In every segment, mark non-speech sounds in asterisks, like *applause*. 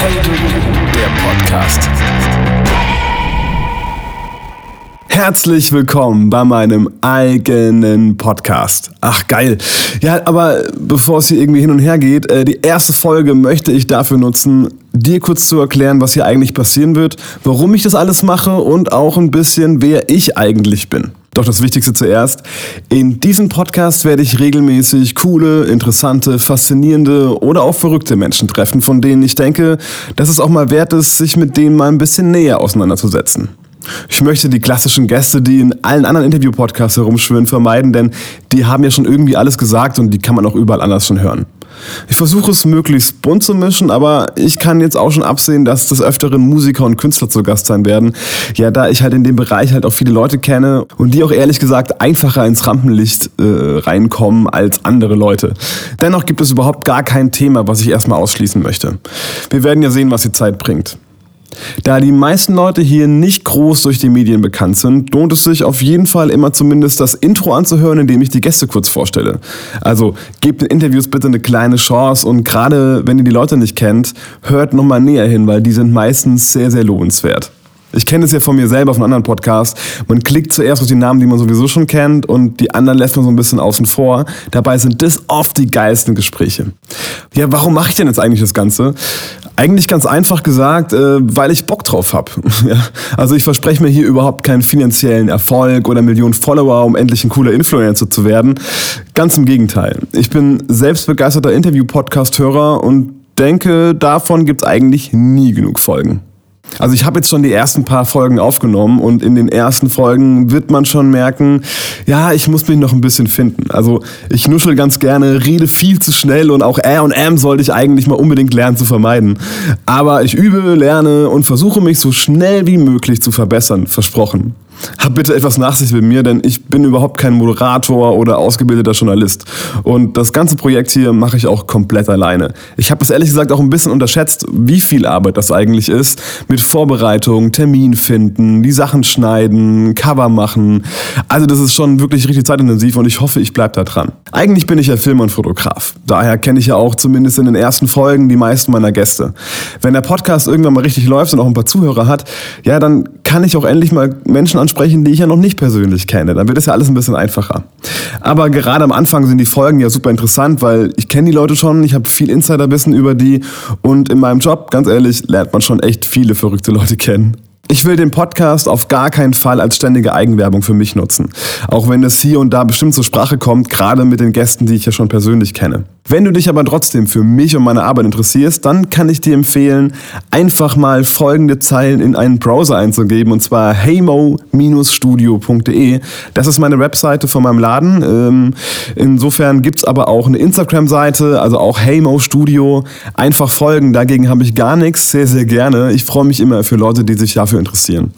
der Podcast. Herzlich willkommen bei meinem eigenen Podcast. Ach geil. Ja, aber bevor es hier irgendwie hin und her geht, äh, die erste Folge möchte ich dafür nutzen, dir kurz zu erklären, was hier eigentlich passieren wird, warum ich das alles mache und auch ein bisschen, wer ich eigentlich bin. Doch das Wichtigste zuerst. In diesem Podcast werde ich regelmäßig coole, interessante, faszinierende oder auch verrückte Menschen treffen, von denen ich denke, dass es auch mal wert ist, sich mit denen mal ein bisschen näher auseinanderzusetzen. Ich möchte die klassischen Gäste, die in allen anderen Interview-Podcasts herumschwirren, vermeiden, denn die haben ja schon irgendwie alles gesagt und die kann man auch überall anders schon hören. Ich versuche es möglichst bunt zu mischen, aber ich kann jetzt auch schon absehen, dass des Öfteren Musiker und Künstler zu Gast sein werden. Ja, da ich halt in dem Bereich halt auch viele Leute kenne und die auch ehrlich gesagt einfacher ins Rampenlicht äh, reinkommen als andere Leute. Dennoch gibt es überhaupt gar kein Thema, was ich erstmal ausschließen möchte. Wir werden ja sehen, was die Zeit bringt. Da die meisten Leute hier nicht groß durch die Medien bekannt sind, lohnt es sich auf jeden Fall immer zumindest das Intro anzuhören, indem ich die Gäste kurz vorstelle. Also gebt den Interviews bitte eine kleine Chance und gerade wenn ihr die Leute nicht kennt, hört nochmal näher hin, weil die sind meistens sehr, sehr lohnenswert. Ich kenne es ja von mir selber von anderen Podcasts. Man klickt zuerst auf die Namen, die man sowieso schon kennt und die anderen lässt man so ein bisschen außen vor. Dabei sind das oft die geilsten Gespräche. Ja, warum mache ich denn jetzt eigentlich das Ganze? Eigentlich ganz einfach gesagt, äh, weil ich Bock drauf habe. *laughs* Also ich verspreche mir hier überhaupt keinen finanziellen Erfolg oder Millionen Follower, um endlich ein cooler Influencer zu werden. Ganz im Gegenteil. Ich bin selbst begeisterter Interview-Podcast-Hörer und denke, davon gibt es eigentlich nie genug Folgen. Also ich habe jetzt schon die ersten paar Folgen aufgenommen und in den ersten Folgen wird man schon merken, ja, ich muss mich noch ein bisschen finden. Also ich nuschel ganz gerne, rede viel zu schnell und auch Ä und M sollte ich eigentlich mal unbedingt lernen zu vermeiden. Aber ich übe, lerne und versuche mich so schnell wie möglich zu verbessern, versprochen. Hab bitte etwas Nachsicht mit mir, denn ich bin überhaupt kein Moderator oder ausgebildeter Journalist. Und das ganze Projekt hier mache ich auch komplett alleine. Ich habe es ehrlich gesagt auch ein bisschen unterschätzt, wie viel Arbeit das eigentlich ist. Mit Vorbereitung, Termin finden, die Sachen schneiden, Cover machen. Also das ist schon wirklich richtig zeitintensiv und ich hoffe, ich bleibe da dran. Eigentlich bin ich ja Filmer und Fotograf. Daher kenne ich ja auch zumindest in den ersten Folgen die meisten meiner Gäste. Wenn der Podcast irgendwann mal richtig läuft und auch ein paar Zuhörer hat, ja, dann kann ich auch endlich mal Menschen ansprechen, die ich ja noch nicht persönlich kenne. Dann wird es ja alles ein bisschen einfacher. Aber gerade am Anfang sind die Folgen ja super interessant, weil ich kenne die Leute schon, ich habe viel Insiderwissen über die und in meinem Job, ganz ehrlich, lernt man schon echt viele verrückte Leute kennen. Ich will den Podcast auf gar keinen Fall als ständige Eigenwerbung für mich nutzen. Auch wenn es hier und da bestimmt zur Sprache kommt, gerade mit den Gästen, die ich ja schon persönlich kenne. Wenn du dich aber trotzdem für mich und meine Arbeit interessierst, dann kann ich dir empfehlen, einfach mal folgende Zeilen in einen Browser einzugeben und zwar heymo-studio.de. Das ist meine Webseite von meinem Laden. Ähm, insofern gibt's aber auch eine Instagram-Seite, also auch Heymo Studio. Einfach folgen, dagegen habe ich gar nichts, sehr, sehr gerne. Ich freue mich immer für Leute, die sich dafür interessieren.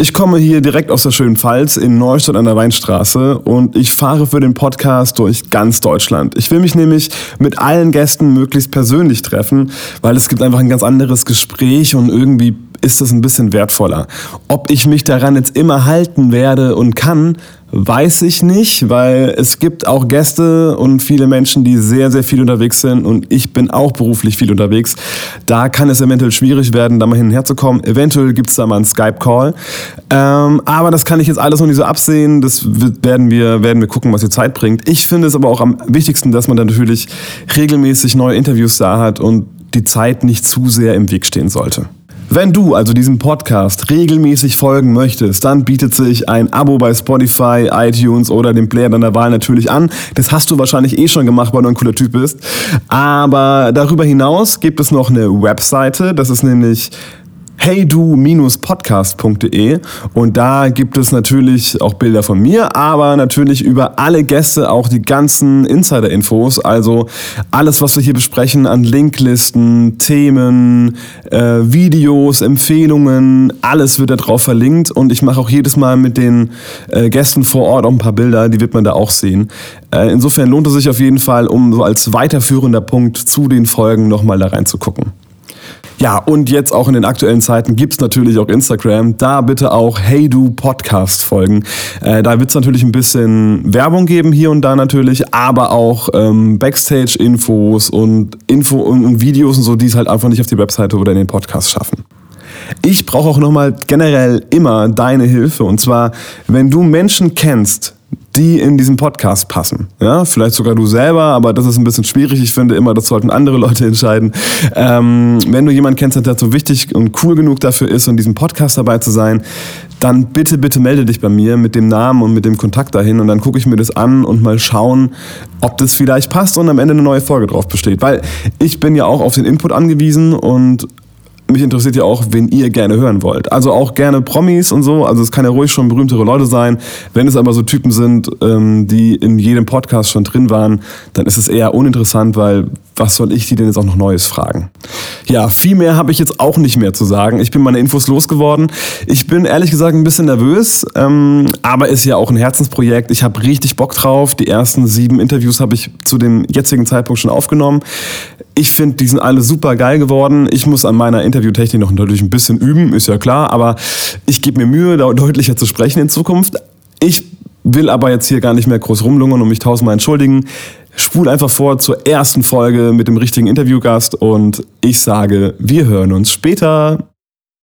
Ich komme hier direkt aus der schönen Pfalz in Neustadt an der Weinstraße und ich fahre für den Podcast durch ganz Deutschland. Ich will mich nämlich mit allen Gästen möglichst persönlich treffen, weil es gibt einfach ein ganz anderes Gespräch und irgendwie ist das ein bisschen wertvoller. Ob ich mich daran jetzt immer halten werde und kann, weiß ich nicht, weil es gibt auch Gäste und viele Menschen, die sehr, sehr viel unterwegs sind und ich bin auch beruflich viel unterwegs. Da kann es eventuell schwierig werden, da mal hin und her zu kommen. Eventuell gibt es da mal einen Skype-Call. Ähm, aber das kann ich jetzt alles noch nicht so absehen. Das werden wir, werden wir gucken, was die Zeit bringt. Ich finde es aber auch am wichtigsten, dass man dann natürlich regelmäßig neue Interviews da hat und die Zeit nicht zu sehr im Weg stehen sollte. Wenn du also diesem Podcast regelmäßig folgen möchtest, dann bietet sich ein Abo bei Spotify, iTunes oder dem Player deiner Wahl natürlich an. Das hast du wahrscheinlich eh schon gemacht, weil du ein cooler Typ bist. Aber darüber hinaus gibt es noch eine Webseite, das ist nämlich heydu-podcast.de und da gibt es natürlich auch Bilder von mir, aber natürlich über alle Gäste auch die ganzen Insider-Infos, also alles, was wir hier besprechen an Linklisten, Themen, äh, Videos, Empfehlungen, alles wird da drauf verlinkt und ich mache auch jedes Mal mit den äh, Gästen vor Ort auch ein paar Bilder, die wird man da auch sehen. Äh, insofern lohnt es sich auf jeden Fall, um so als weiterführender Punkt zu den Folgen nochmal da reinzugucken. Ja, und jetzt auch in den aktuellen Zeiten gibt's natürlich auch Instagram. Da bitte auch Hey Du Podcast folgen. Äh, da wird's natürlich ein bisschen Werbung geben hier und da natürlich, aber auch ähm, Backstage-Infos und Info und, und Videos und so, die es halt einfach nicht auf die Webseite oder in den Podcast schaffen. Ich brauche auch nochmal generell immer deine Hilfe. Und zwar, wenn du Menschen kennst, die in diesen Podcast passen. Ja, vielleicht sogar du selber, aber das ist ein bisschen schwierig. Ich finde immer, das sollten andere Leute *laughs* entscheiden. Ähm, wenn du jemanden kennst, der so wichtig und cool genug dafür ist, in diesem Podcast dabei zu sein, dann bitte, bitte melde dich bei mir mit dem Namen und mit dem Kontakt dahin und dann gucke ich mir das an und mal schauen, ob das vielleicht passt und am Ende eine neue Folge drauf besteht. Weil ich bin ja auch auf den Input angewiesen und mich interessiert ja auch, wen ihr gerne hören wollt. Also auch gerne Promis und so. Also es kann ja ruhig schon berühmtere Leute sein. Wenn es aber so Typen sind, ähm, die in jedem Podcast schon drin waren, dann ist es eher uninteressant, weil was soll ich die denn jetzt auch noch Neues fragen? Ja, viel mehr habe ich jetzt auch nicht mehr zu sagen. Ich bin meine Infos losgeworden. Ich bin ehrlich gesagt ein bisschen nervös, ähm, aber ist ja auch ein Herzensprojekt. Ich habe richtig Bock drauf. Die ersten sieben Interviews habe ich zu dem jetzigen Zeitpunkt schon aufgenommen. Ich finde, die sind alle super geil geworden. Ich muss an meiner Interviewtechnik noch natürlich ein bisschen üben, ist ja klar, aber ich gebe mir Mühe, deutlicher zu sprechen in Zukunft. Ich will aber jetzt hier gar nicht mehr groß rumlungern und mich tausendmal entschuldigen. Spul einfach vor zur ersten Folge mit dem richtigen Interviewgast und ich sage, wir hören uns später.